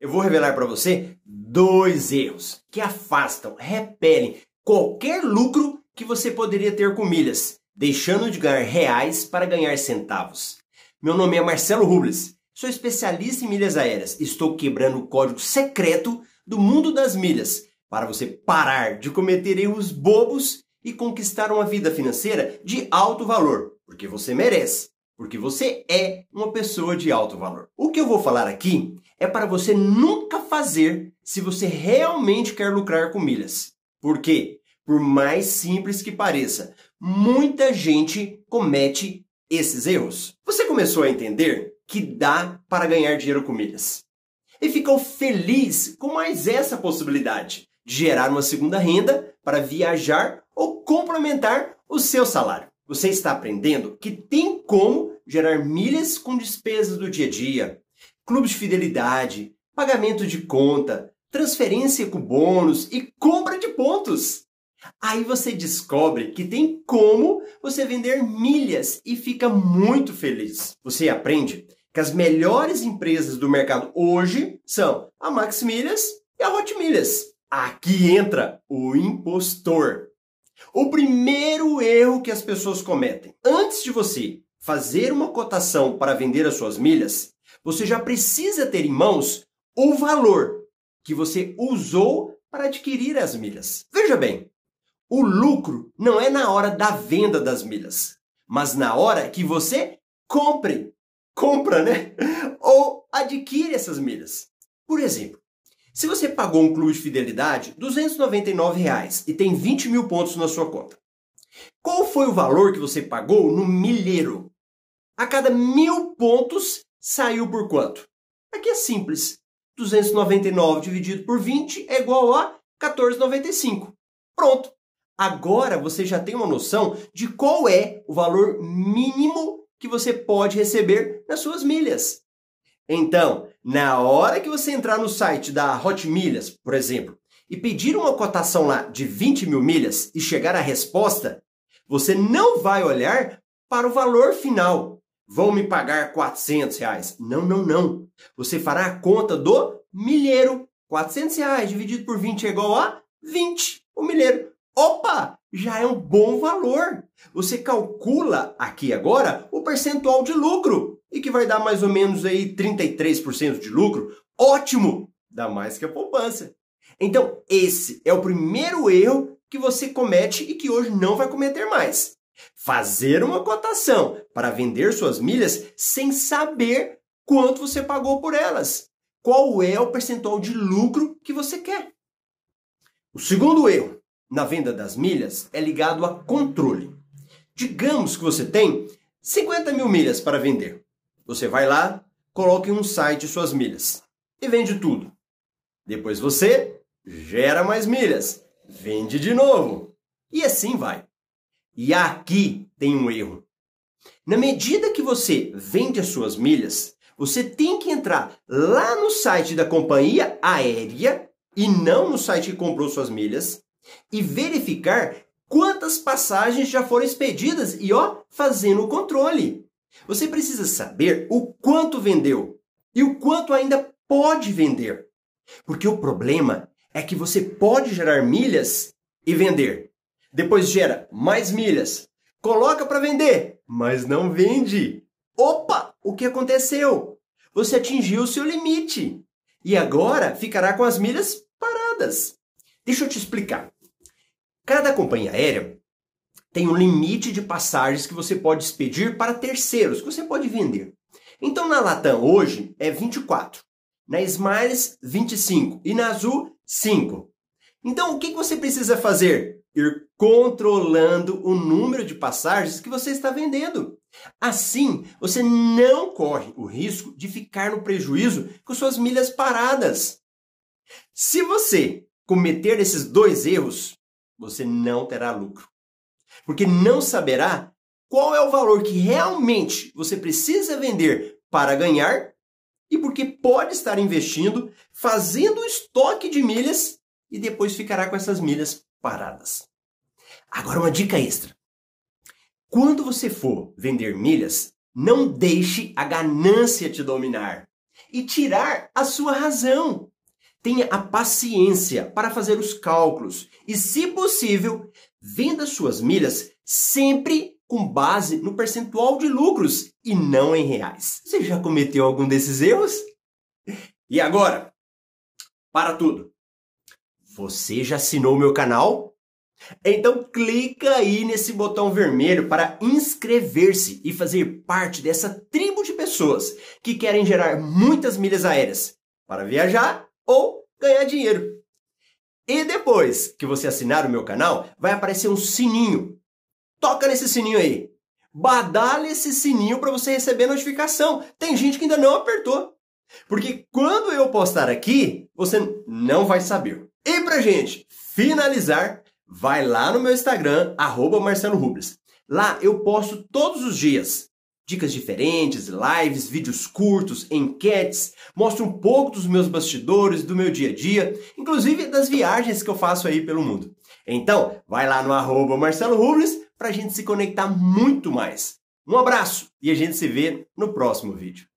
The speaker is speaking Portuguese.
eu vou revelar para você dois erros que afastam, repelem qualquer lucro que você poderia ter com milhas, deixando de ganhar reais para ganhar centavos. Meu nome é Marcelo Rubles, sou especialista em milhas aéreas. Estou quebrando o código secreto do mundo das milhas para você parar de cometer erros bobos e conquistar uma vida financeira de alto valor, porque você merece, porque você é uma pessoa de alto valor. O que eu vou falar aqui é para você nunca fazer se você realmente quer lucrar com milhas. Por quê? Por mais simples que pareça, muita gente comete esses erros. Você começou a entender que dá para ganhar dinheiro com milhas. E ficou feliz com mais essa possibilidade de gerar uma segunda renda para viajar ou complementar o seu salário. Você está aprendendo que tem como gerar milhas com despesas do dia a dia, clubes de fidelidade, pagamento de conta, transferência com bônus e compra de pontos. Aí você descobre que tem como você vender milhas e fica muito feliz. Você aprende que as melhores empresas do mercado hoje são a Max Milhas e a Hot Milhas. Aqui entra o impostor. O primeiro erro que as pessoas cometem. Antes de você fazer uma cotação para vender as suas milhas, você já precisa ter em mãos o valor que você usou para adquirir as milhas. Veja bem, o lucro não é na hora da venda das milhas, mas na hora que você compre, compra, né? Ou adquire essas milhas. Por exemplo, se você pagou um clube de fidelidade 299 reais, e tem 20 mil pontos na sua conta, qual foi o valor que você pagou no milheiro? A cada mil pontos saiu por quanto? Aqui é simples. 299 dividido por 20 é igual a 14,95. Pronto. Agora você já tem uma noção de qual é o valor mínimo que você pode receber nas suas milhas. Então, na hora que você entrar no site da Hot Milhas, por exemplo, e pedir uma cotação lá de 20 mil milhas e chegar à resposta, você não vai olhar para o valor final. Vão me pagar 400 reais. Não, não, não. Você fará a conta do milheiro. 400 reais dividido por 20 é igual a 20. O milheiro. Opa! Já é um bom valor. Você calcula aqui agora o percentual de lucro e que vai dar mais ou menos aí 33% de lucro, ótimo! Dá mais que a poupança. Então, esse é o primeiro erro que você comete e que hoje não vai cometer mais. Fazer uma cotação para vender suas milhas sem saber quanto você pagou por elas. Qual é o percentual de lucro que você quer? O segundo erro na venda das milhas é ligado a controle. Digamos que você tem 50 mil milhas para vender. Você vai lá, coloca em um site suas milhas e vende tudo. Depois você gera mais milhas, vende de novo. E assim vai. E aqui tem um erro. Na medida que você vende as suas milhas, você tem que entrar lá no site da companhia aérea e não no site que comprou suas milhas e verificar quantas passagens já foram expedidas e ó, fazendo o controle. Você precisa saber o quanto vendeu e o quanto ainda pode vender. Porque o problema é que você pode gerar milhas e vender. Depois gera mais milhas, coloca para vender, mas não vende. Opa, o que aconteceu? Você atingiu o seu limite e agora ficará com as milhas paradas. Deixa eu te explicar. Cada companhia aérea tem um limite de passagens que você pode expedir para terceiros, que você pode vender. Então na Latam hoje é 24, na Smiles 25 e na Azul 5. Então o que você precisa fazer? Ir controlando o número de passagens que você está vendendo. Assim, você não corre o risco de ficar no prejuízo com suas milhas paradas. Se você cometer esses dois erros, você não terá lucro porque não saberá qual é o valor que realmente você precisa vender para ganhar e porque pode estar investindo, fazendo estoque de milhas e depois ficará com essas milhas paradas. Agora, uma dica extra: quando você for vender milhas, não deixe a ganância te dominar. e tirar a sua razão. Tenha a paciência para fazer os cálculos e, se possível, venda suas milhas sempre com base no percentual de lucros e não em reais. Você já cometeu algum desses erros? E agora, para tudo. Você já assinou o meu canal? Então clica aí nesse botão vermelho para inscrever-se e fazer parte dessa tribo de pessoas que querem gerar muitas milhas aéreas para viajar ou ganhar dinheiro. E depois que você assinar o meu canal, vai aparecer um sininho. Toca nesse sininho aí. Badale esse sininho para você receber notificação. Tem gente que ainda não apertou. Porque quando eu postar aqui, você não vai saber. E pra gente finalizar, vai lá no meu Instagram, arroba Marcelo Rubles. Lá eu posto todos os dias dicas diferentes, lives, vídeos curtos, enquetes, mostro um pouco dos meus bastidores, do meu dia a dia, inclusive das viagens que eu faço aí pelo mundo. Então, vai lá no arroba Marcelo Rubles para a gente se conectar muito mais. Um abraço e a gente se vê no próximo vídeo.